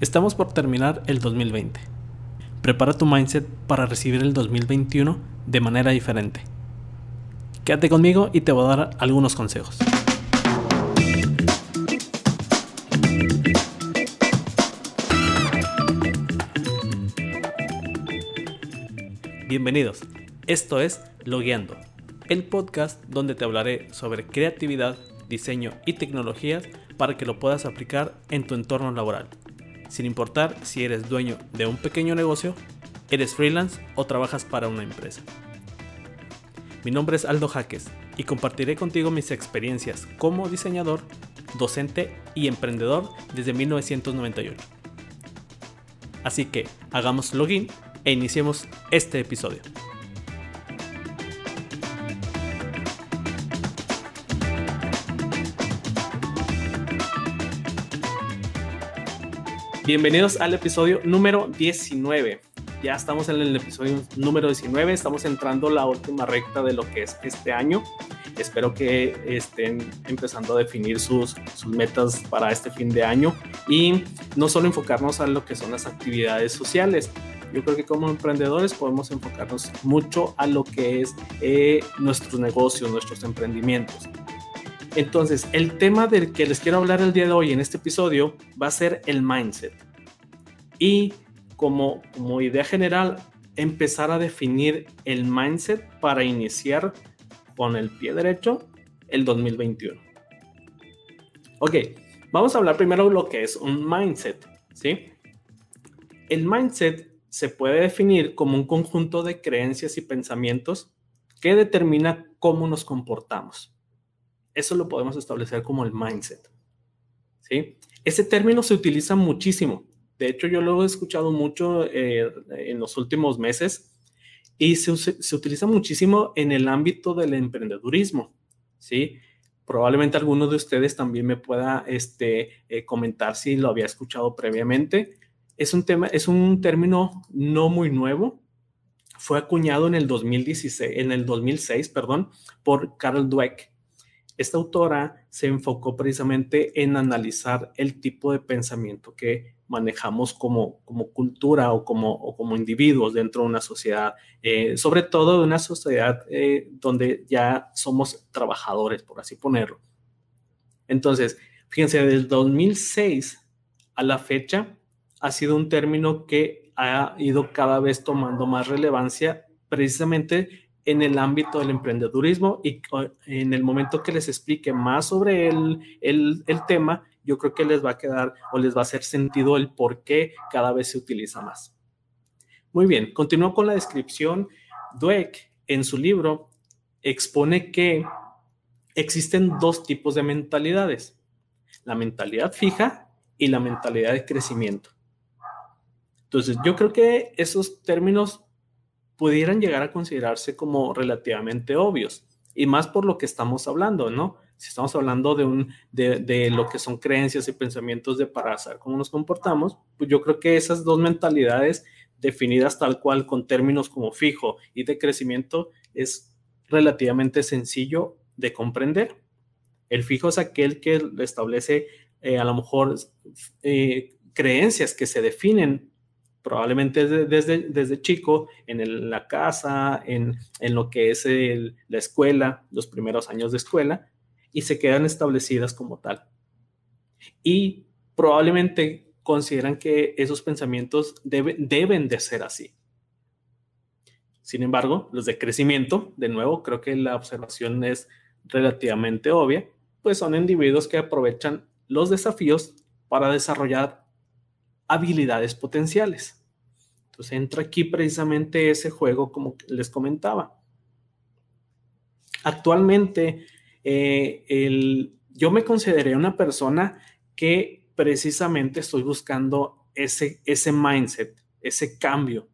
Estamos por terminar el 2020. Prepara tu mindset para recibir el 2021 de manera diferente. Quédate conmigo y te voy a dar algunos consejos. Bienvenidos. Esto es Logueando, el podcast donde te hablaré sobre creatividad, diseño y tecnologías para que lo puedas aplicar en tu entorno laboral sin importar si eres dueño de un pequeño negocio, eres freelance o trabajas para una empresa. Mi nombre es Aldo Jaques y compartiré contigo mis experiencias como diseñador, docente y emprendedor desde 1998. Así que hagamos login e iniciemos este episodio. Bienvenidos al episodio número 19. Ya estamos en el episodio número 19, estamos entrando la última recta de lo que es este año. Espero que estén empezando a definir sus, sus metas para este fin de año y no solo enfocarnos a lo que son las actividades sociales, yo creo que como emprendedores podemos enfocarnos mucho a lo que es eh, nuestros negocios, nuestros emprendimientos. Entonces, el tema del que les quiero hablar el día de hoy en este episodio va a ser el mindset. Y como, idea general, empezar a definir el mindset para iniciar con el pie derecho el 2021. Ok, vamos a hablar primero de lo que es un mindset, ¿sí? El mindset se puede definir como un conjunto de creencias y pensamientos que determina cómo nos comportamos. Eso lo podemos establecer como el mindset. ¿sí? Ese término se utiliza muchísimo. De hecho, yo lo he escuchado mucho eh, en los últimos meses y se, se, utiliza muchísimo en el ámbito del emprendedurismo. ¿sí? Probablemente alguno de ustedes también me pueda este, eh, comentar si lo había escuchado previamente. Es un, tema, es un término no muy nuevo. Fue acuñado en el 2016, en el 2006, perdón, por Carl Dweck esta autora se enfocó precisamente en analizar el tipo de pensamiento que manejamos como, como cultura o como, como individuos dentro de una sociedad, eh, sobre todo de una sociedad eh, donde ya somos trabajadores, por así ponerlo. Entonces, fíjense, desde 2006 a la fecha ha sido un término que ha ido cada vez tomando más relevancia precisamente en el ámbito del emprendedurismo y en el momento que les explique más sobre el, el, el, tema, yo creo que les va a quedar o les va a hacer sentido el por qué cada vez se utiliza más. Muy bien, continúo con la descripción. Dweck en su libro expone que existen dos tipos de mentalidades, la mentalidad fija y la mentalidad de crecimiento. Entonces, yo creo que esos términos pudieran llegar a considerarse como relativamente obvios. Y más por lo que estamos hablando, ¿no? Si estamos hablando de, un, de, lo que son creencias y pensamientos de para saber cómo nos comportamos, pues yo creo que esas dos mentalidades definidas tal cual con términos como fijo y de crecimiento es relativamente sencillo de comprender. El fijo es aquel que establece eh, a lo mejor eh, creencias que se definen probablemente desde, desde chico, en la casa, en, lo que es la escuela, los primeros años de escuela, y se quedan establecidas como tal. Y probablemente consideran que esos pensamientos deben de ser así. Sin embargo, los de crecimiento, de nuevo, creo que la observación es relativamente obvia, pues son individuos que aprovechan los desafíos para desarrollar habilidades potenciales. Entonces entra aquí precisamente ese juego como les comentaba. Actualmente, eh, el, yo me consideré una persona que precisamente estoy buscando ese, ese mindset, ese cambio.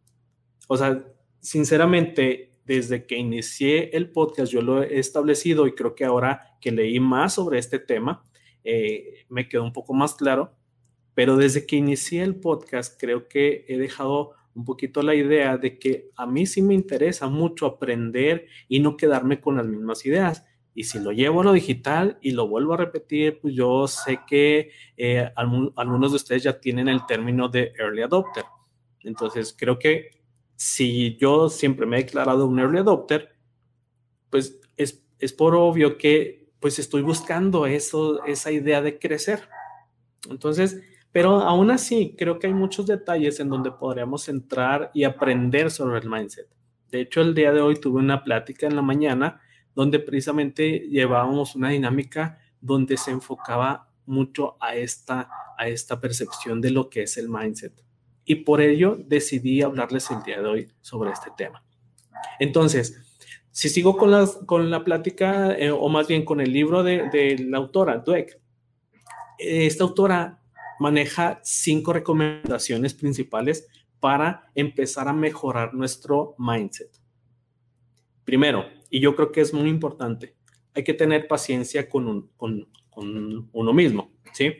O sea, sinceramente, desde que inicié el podcast, yo lo he establecido y creo que ahora que leí más sobre este tema, eh, me quedó un poco más claro. Pero desde que inicié el podcast, creo que he dejado un poquito la idea de que a mí sí me interesa mucho aprender y no quedarme con las mismas ideas. Y si lo llevo a lo digital y lo vuelvo a repetir, pues yo sé que eh, algunos de ustedes ya tienen el término de early adopter. Entonces, creo que si yo siempre me he declarado un early adopter, pues es, es por obvio que pues estoy buscando eso, esa idea de crecer. Entonces, pero aún así, creo que hay muchos detalles en donde podríamos entrar y aprender sobre el mindset. De hecho, el día de hoy tuve una plática en la mañana donde precisamente llevábamos una dinámica donde se enfocaba mucho a esta, a esta percepción de lo que es el mindset. Y por ello decidí hablarles el día de hoy sobre este tema. Entonces, si sigo con, las, con la plática, eh, o más bien con el libro de, de la autora, Dweck, esta autora maneja cinco recomendaciones principales para empezar a mejorar nuestro mindset. Primero, y yo creo que es muy importante, hay que tener paciencia con, uno mismo, ¿sí?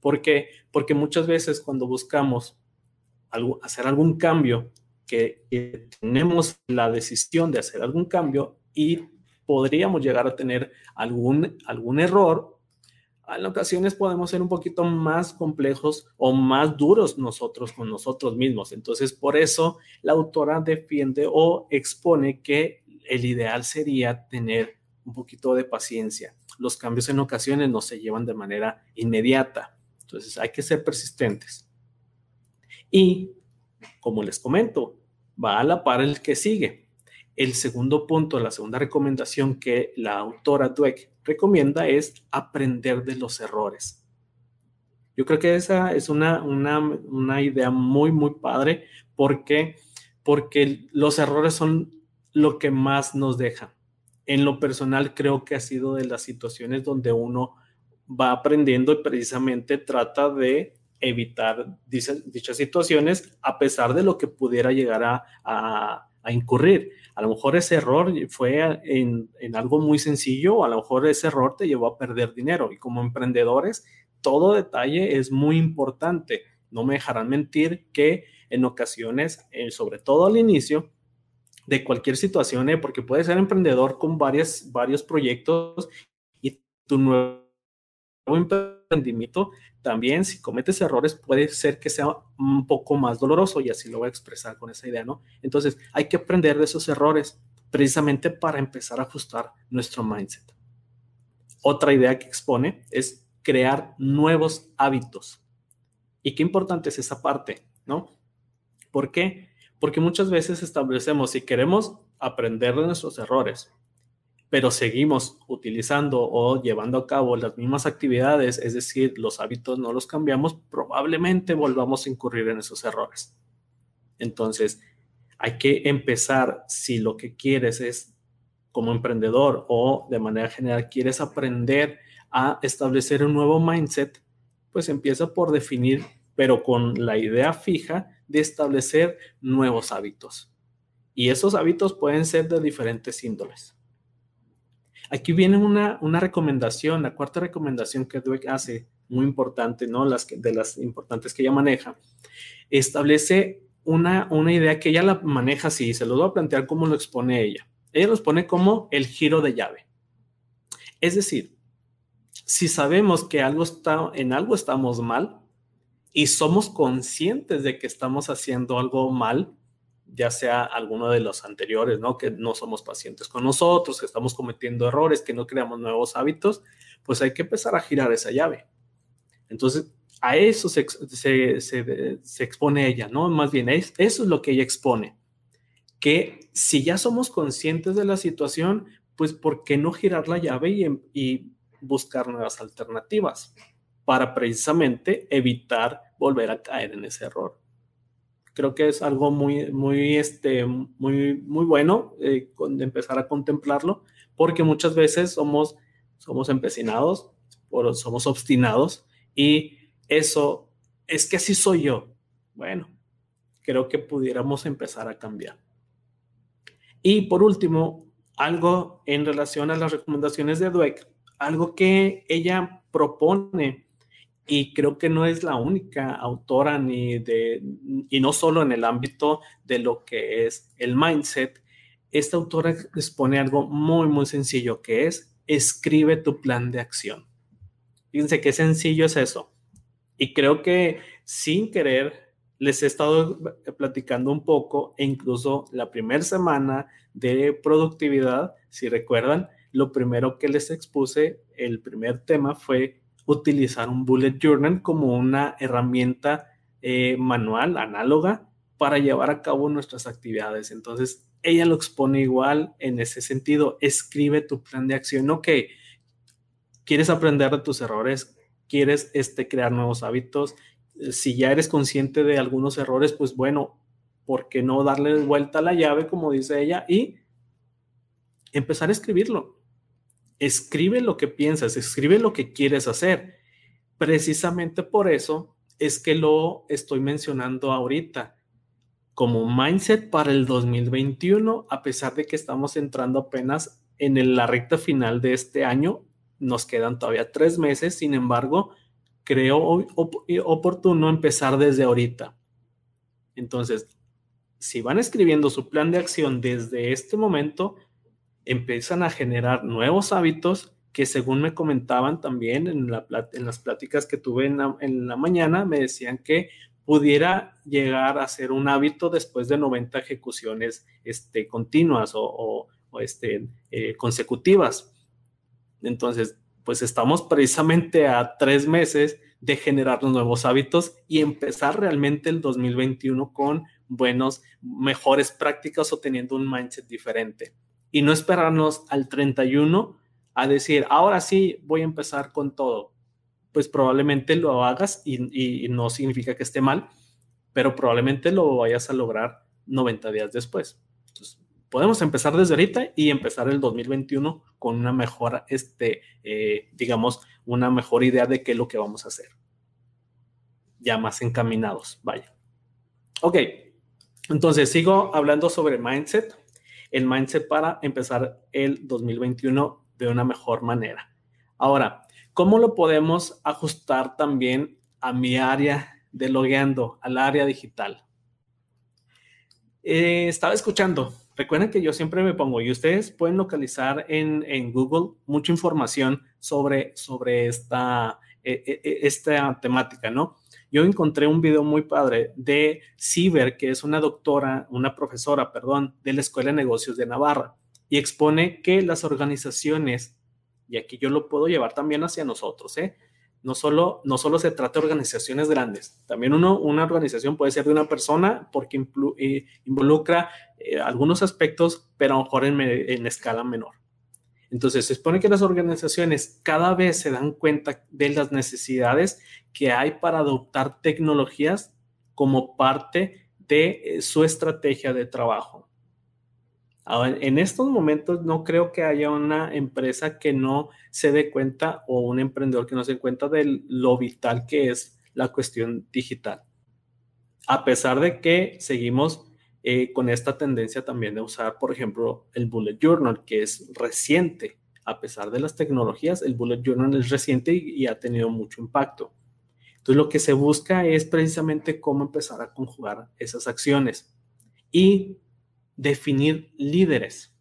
Porque, porque muchas veces cuando buscamos hacer algún cambio, que, que tenemos la decisión de hacer algún cambio y podríamos llegar a tener algún, algún error en ocasiones podemos ser un poquito más complejos o más duros nosotros con nosotros mismos. Entonces, por eso la autora defiende o expone que el ideal sería tener un poquito de paciencia. Los cambios en ocasiones no se llevan de manera inmediata. Entonces, hay que ser persistentes. Y, como les comento, va a la par el que sigue. El segundo punto, la segunda recomendación que la autora Dweck recomienda es aprender de los errores. Yo creo que esa es una, una, idea muy, muy padre porque, porque los errores son lo que más nos dejan. En lo personal creo que ha sido de las situaciones donde uno va aprendiendo y precisamente trata de evitar dichas, situaciones a pesar de lo que pudiera llegar a incurrir. A lo mejor ese error fue en, algo muy sencillo, a lo mejor ese error te llevó a perder dinero. Y como emprendedores, todo detalle es muy importante. No me dejarán mentir que en ocasiones, eh, sobre todo al inicio, de cualquier situación, eh, porque puedes ser emprendedor con varias, varios proyectos y tu nuevo emprendimiento también si cometes errores puede ser que sea un poco más doloroso y así lo voy a expresar con esa idea, ¿no? Entonces hay que aprender de esos errores precisamente para empezar a ajustar nuestro mindset. Otra idea que expone es crear nuevos hábitos. Y qué importante es esa parte, ¿no? ¿Por qué? Porque muchas veces establecemos, si queremos aprender de nuestros errores, pero seguimos utilizando o llevando a cabo las mismas actividades, es decir, los hábitos no los cambiamos, probablemente volvamos a incurrir en esos errores. Entonces, hay que empezar, si lo que quieres es como emprendedor o de manera general quieres aprender a establecer un nuevo mindset, pues empieza por definir, pero con la idea fija de establecer nuevos hábitos. Y esos hábitos pueden ser de diferentes índoles. Aquí viene una, una recomendación, la cuarta recomendación que Dweck hace, muy importante, ¿no? Las de las importantes que ella maneja, establece una, una idea que ella la maneja así, se lo voy a plantear como lo expone ella. Ella lo expone como el giro de llave. Es decir, si sabemos que algo está, en algo estamos mal y somos conscientes de que estamos haciendo algo mal, ya sea alguno de los anteriores, ¿no? Que no somos pacientes con nosotros, que estamos cometiendo errores, que no creamos nuevos hábitos, pues hay que empezar a girar esa llave. Entonces, a eso se, expone ella, ¿no? Más bien, eso es lo que ella expone. Que si ya somos conscientes de la situación, pues ¿por qué no girar la llave y, y buscar nuevas alternativas para precisamente evitar volver a caer en ese error? Creo que es algo muy, muy, este, muy, muy bueno eh, empezar a contemplarlo, porque muchas veces somos, somos empecinados, o somos obstinados, y eso es que así soy yo. Bueno, creo que pudiéramos empezar a cambiar. Y por último, algo en relación a las recomendaciones de Dweck, algo que ella propone y creo que no es la única autora ni de, y no solo en el ámbito de lo que es el mindset. Esta autora expone algo muy, muy sencillo que es escribe tu plan de acción. Fíjense qué sencillo es eso. Y creo que sin querer les he estado platicando un poco e incluso la primera semana de productividad, si recuerdan, lo primero que les expuse, el primer tema fue utilizar un bullet journal como una herramienta eh, manual, análoga, para llevar a cabo nuestras actividades. Entonces, ella lo expone igual en ese sentido. Escribe tu plan de acción. Ok, quieres aprender de tus errores, quieres este, crear nuevos hábitos. Si ya eres consciente de algunos errores, pues bueno, ¿por qué no darle vuelta a la llave, como dice ella, y empezar a escribirlo? Escribe lo que piensas, escribe lo que quieres hacer. Precisamente por eso es que lo estoy mencionando ahorita como mindset para el 2021, a pesar de que estamos entrando apenas en la recta final de este año, nos quedan todavía tres meses, sin embargo, creo oportuno empezar desde ahorita. Entonces, si van escribiendo su plan de acción desde este momento, empiezan a generar nuevos hábitos que según me comentaban también en, las pláticas que tuve en la, mañana, me decían que pudiera llegar a ser un hábito después de 90 ejecuciones este, continuas o, este, eh, consecutivas. Entonces, pues estamos precisamente a tres meses de generar los nuevos hábitos y empezar realmente el 2021 con buenos, mejores prácticas o teniendo un mindset diferente y no esperarnos al 31 a decir, ahora sí voy a empezar con todo. Pues probablemente lo hagas y, no significa que esté mal, pero probablemente lo vayas a lograr 90 días después. Podemos empezar desde ahorita y empezar el 2021 con una mejor, este, eh, digamos, una mejor idea de qué es lo que vamos a hacer. Ya más encaminados, vaya. Ok, entonces sigo hablando sobre mindset el mindset para empezar el 2021 de una mejor manera. Ahora, ¿cómo lo podemos ajustar también a mi área de logueando, al área digital? Eh, estaba escuchando, recuerden que yo siempre me pongo y ustedes pueden localizar en, Google mucha información sobre, sobre esta, e, e, e, esta temática, ¿no? Yo encontré un video muy padre de Ciber, que es una doctora, una profesora, perdón, de la Escuela de Negocios de Navarra, y expone que las organizaciones, y aquí yo lo puedo llevar también hacia nosotros, ¿eh? No solo, no solo se trata de organizaciones grandes, también uno, una organización puede ser de una persona porque eh, involucra eh, algunos aspectos, pero a lo mejor en escala menor. Entonces, se supone que las organizaciones cada vez se dan cuenta de las necesidades que hay para adoptar tecnologías como parte de eh, su estrategia de trabajo. En estos momentos no creo que haya una empresa que no se dé cuenta o un emprendedor que no se dé cuenta de lo vital que es la cuestión digital. A pesar de que seguimos eh, con esta tendencia también de usar, por ejemplo, el Bullet Journal, que es reciente. A pesar de las tecnologías, el Bullet Journal es reciente y, ha tenido mucho impacto. Entonces, lo que se busca es precisamente cómo empezar a conjugar esas acciones y definir líderes.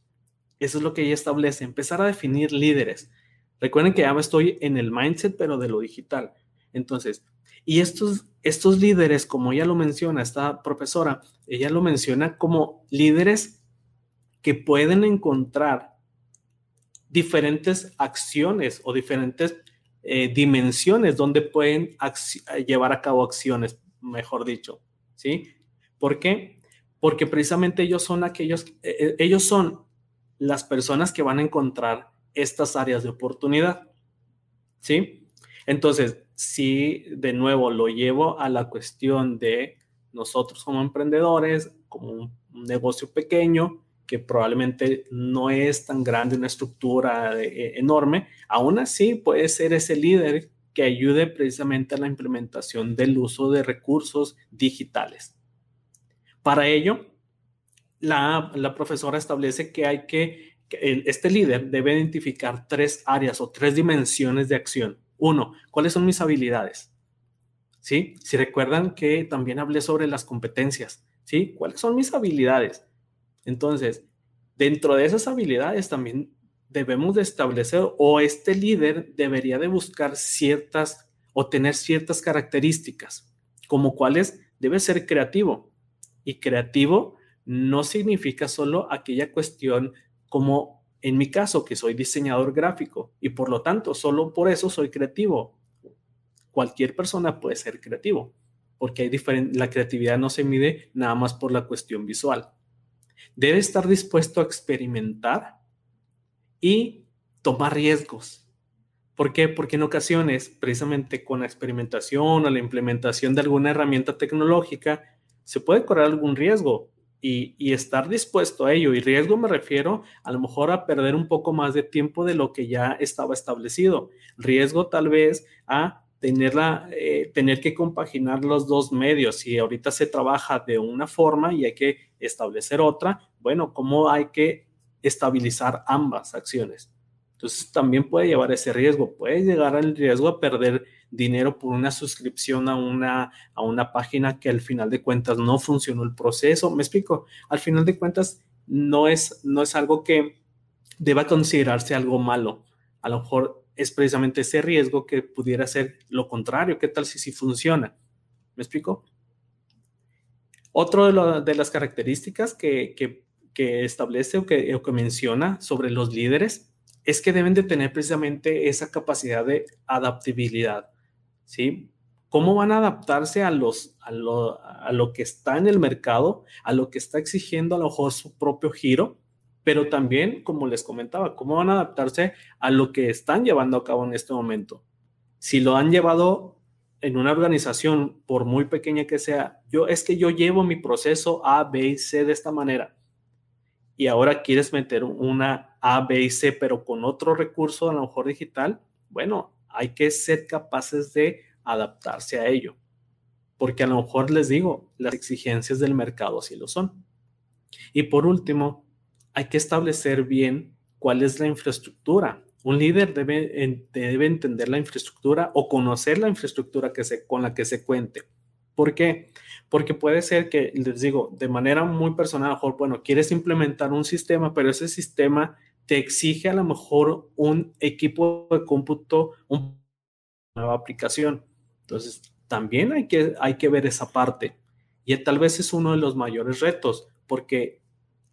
Eso es lo que ella establece, empezar a definir líderes. Recuerden que ya estoy en el mindset, pero de lo digital. Entonces, y estos, estos líderes, como ella lo menciona, esta profesora, ella lo menciona como líderes que pueden encontrar diferentes acciones o diferentes eh, dimensiones donde pueden llevar a cabo acciones, mejor dicho, ¿sí? ¿Por qué? Porque precisamente ellos son aquellos, eh, eh, ellos son las personas que van a encontrar estas áreas de oportunidad, ¿sí? Entonces, si de nuevo lo llevo a la cuestión de nosotros como emprendedores, como un, negocio pequeño, que probablemente no es tan grande, una estructura eh, enorme, aún así puede ser ese líder que ayude precisamente a la implementación del uso de recursos digitales. Para ello, la, profesora establece que hay que, que este líder debe identificar tres áreas o tres dimensiones de acción uno, ¿cuáles son mis habilidades? ¿Sí? Si recuerdan que también hablé sobre las competencias, ¿sí? ¿Cuáles son mis habilidades? Entonces, dentro de esas habilidades también debemos de establecer o este líder debería de buscar ciertas o tener ciertas características, como cuáles debe ser creativo. Y creativo no significa solo aquella cuestión como en mi caso, que soy diseñador gráfico y por lo tanto solo por eso soy creativo. Cualquier persona puede ser creativo, porque la creatividad no se mide nada más por la cuestión visual. Debe estar dispuesto a experimentar y tomar riesgos. ¿Por qué? Porque en ocasiones, precisamente con la experimentación o la implementación de alguna herramienta tecnológica, se puede correr algún riesgo y, estar dispuesto a ello. Y riesgo me refiero a lo mejor a perder un poco más de tiempo de lo que ya estaba establecido. Riesgo tal vez a tenerla, eh, tener que compaginar los dos medios. Si ahorita se trabaja de una forma y hay que establecer otra, bueno, ¿cómo hay que estabilizar ambas acciones? Entonces también puede llevar ese riesgo, puede llegar al riesgo a perder dinero por una suscripción a una, a una página que al final de cuentas no funcionó el proceso. Me explico, al final de cuentas no es, no es algo que deba considerarse algo malo. A lo mejor es precisamente ese riesgo que pudiera ser lo contrario. ¿Qué tal si sí funciona? ¿Me explico? Otro de, de las características que, que, que establece o que, o que menciona sobre los líderes es que deben de tener precisamente esa capacidad de adaptabilidad. ¿sí? ¿Cómo van a adaptarse a, los, a, lo, que está en el mercado, a lo que está exigiendo a lo mejor su propio giro? Pero también, como les comentaba, ¿cómo van a adaptarse a lo que están llevando a cabo en este momento? Si lo han llevado en una organización, por muy pequeña que sea, yo es que yo llevo mi proceso A, B y C de esta manera. Y ahora quieres meter una A, B y C, pero con otro recurso, a lo mejor digital. Bueno, hay que ser capaces de adaptarse a ello. Porque a lo mejor les digo, las exigencias del mercado sí lo son. Y por último, hay que establecer bien cuál es la infraestructura. Un líder debe, debe entender la infraestructura o conocer la infraestructura que se, con la que se cuente. ¿Por qué? Porque puede ser que, les digo, de manera muy personal, a lo mejor, bueno, quieres implementar un sistema, pero ese sistema te exige a lo mejor un equipo de cómputo, una nueva aplicación. Entonces, también hay que, hay que ver esa parte. Y tal vez es uno de los mayores retos, porque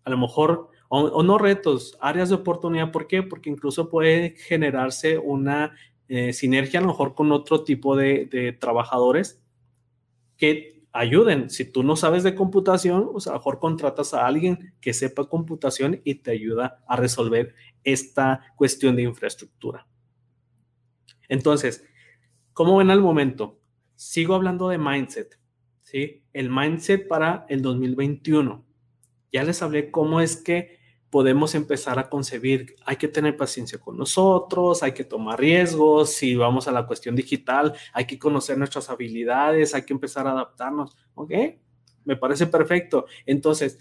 a lo mejor, o, no retos, áreas de oportunidad. ¿Por qué? Porque incluso puede generarse una eh, sinergia a lo mejor con otro tipo de, de trabajadores que ayuden. Si tú no sabes de computación, pues a mejor contratas a alguien que sepa computación y te ayuda a resolver esta cuestión de infraestructura. Entonces, ¿cómo ven al momento? Sigo hablando de mindset, ¿sí? El mindset para el 2021. Ya les hablé cómo es que podemos empezar a concebir, hay que tener paciencia con nosotros, hay que tomar riesgos, si vamos a la cuestión digital, hay que conocer nuestras habilidades, hay que empezar a adaptarnos, ¿ok? Me parece perfecto. Entonces,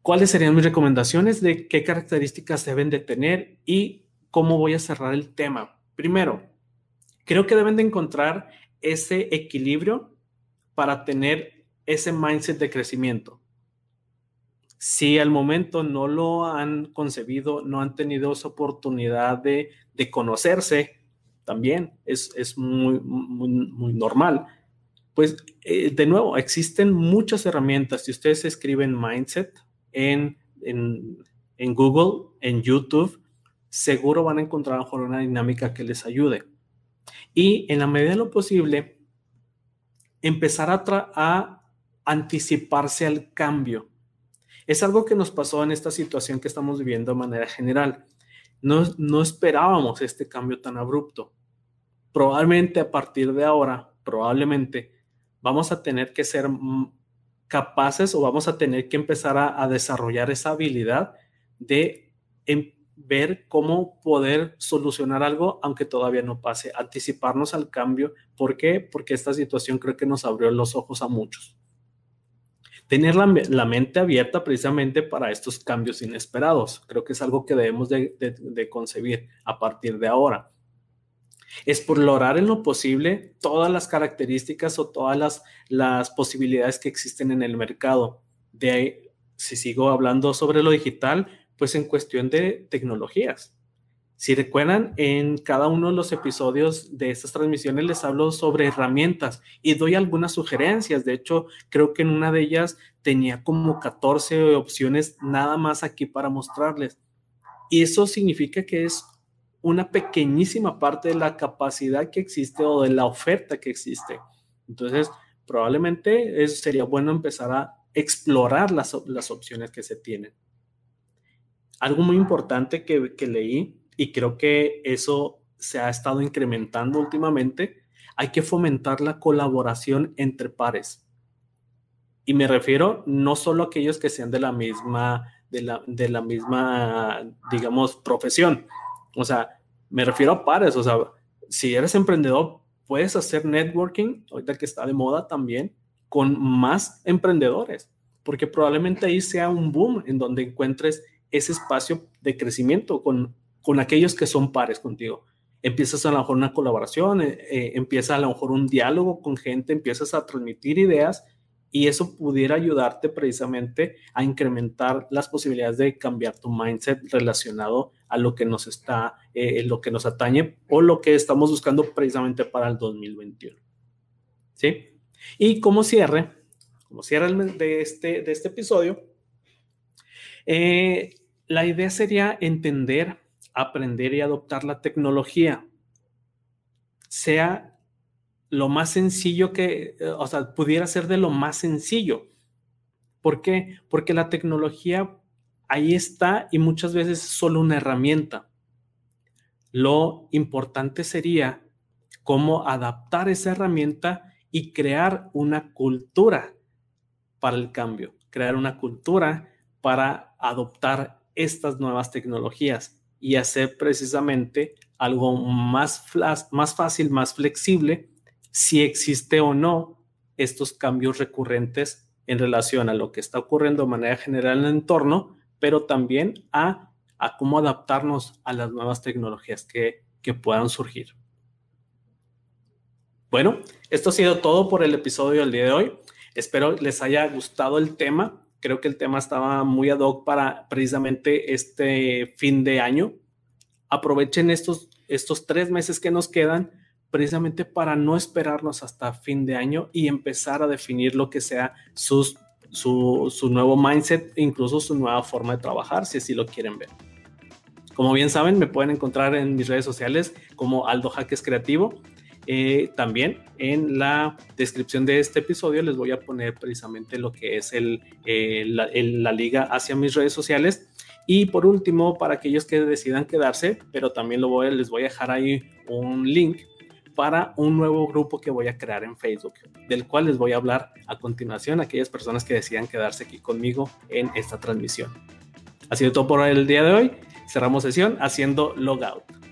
¿cuáles serían mis recomendaciones de qué características deben de tener y cómo voy a cerrar el tema? Primero, creo que deben de encontrar ese equilibrio para tener ese mindset de crecimiento si al momento no lo han concebido, no han tenido esa oportunidad de, conocerse, también es, muy, muy, normal. Pues eh, de nuevo, existen muchas herramientas. Si ustedes escriben mindset en, en, Google, en YouTube, seguro van a encontrar mejor una dinámica que les ayude. Y en la medida de lo posible, empezar a, a anticiparse al cambio es algo que nos pasó en esta situación que estamos viviendo de manera general. No, no esperábamos este cambio tan abrupto. Probablemente a partir de ahora, probablemente vamos a tener que ser capaces o vamos a tener que empezar a, desarrollar esa habilidad de em, ver cómo poder solucionar algo aunque todavía no pase, anticiparnos al cambio. ¿Por qué? Porque esta situación creo que nos abrió los ojos a muchos tener la, mente abierta precisamente para estos cambios inesperados. Creo que es algo que debemos de, concebir a partir de ahora. Explorar en lo posible todas las características o todas las, las posibilidades que existen en el mercado. De si sigo hablando sobre lo digital, Pues en cuestión de tecnologías. Si recuerdan, en cada uno de los episodios de estas transmisiones les hablo sobre herramientas y doy algunas sugerencias. De hecho, creo que en una de ellas tenía como 14 opciones nada más aquí para mostrarles. Y eso significa que es una pequeñísima parte de la capacidad que existe o de la oferta que existe. Entonces, probablemente sería bueno empezar a explorar las, opciones que se tienen. Algo muy importante que, que leí y creo que eso se ha estado incrementando últimamente, hay que fomentar la colaboración entre pares. Y me refiero no solo a aquellos que sean de la misma, de la, de la misma, digamos, profesión. O sea, me refiero a pares. O sea, si eres emprendedor, puedes hacer networking, ahorita que está de moda también, con más emprendedores, porque probablemente ahí sea un boom en donde encuentres ese espacio de crecimiento con con aquellos que son pares contigo. Empiezas a lo mejor una colaboración, eh, eh, empieza a lo mejor un diálogo con gente, empiezas a transmitir ideas y eso pudiera ayudarte precisamente a incrementar las posibilidades de cambiar tu mindset relacionado a lo que nos está, eh, lo que nos atañe o lo que estamos buscando precisamente para el 2021. ¿Sí? Y como cierre, como cierre de este, de este episodio, la idea sería entender aprender y adoptar la tecnología sea lo más sencillo que, eh, o sea, pudiera ser de lo más sencillo. ¿Por qué? Porque la tecnología ahí está y muchas veces es solo una herramienta. Lo importante sería cómo adaptar esa herramienta y crear una cultura para el cambio, crear una cultura para adoptar estas nuevas tecnologías y hacer precisamente algo más, más fácil, más flexible, si existe o no estos cambios recurrentes en relación a lo que está ocurriendo de manera general en el entorno, pero también a, cómo adaptarnos a las nuevas tecnologías que, que puedan surgir. Bueno, esto ha sido todo por el episodio del día de hoy. Espero les haya gustado el tema creo que el tema estaba muy ad hoc para precisamente este fin de año. Aprovechen estos, estos tres meses que nos quedan precisamente para no esperarnos hasta fin de año y empezar a definir lo que sea sus, su, su nuevo mindset, incluso su nueva forma de trabajar, si así lo quieren ver. Como bien saben, me pueden encontrar en mis redes sociales como Aldo Jaques Creativo eh, también en la descripción de este episodio les voy a poner precisamente lo que es el, eh, la, liga hacia mis redes sociales. Y por último, para aquellos que decidan quedarse, pero también lo voy, les voy a dejar ahí un link para un nuevo grupo que voy a crear en Facebook, del cual les voy a hablar a continuación a aquellas personas que decidan quedarse aquí conmigo en esta transmisión. Ha sido todo por el día de hoy. Cerramos sesión haciendo logout.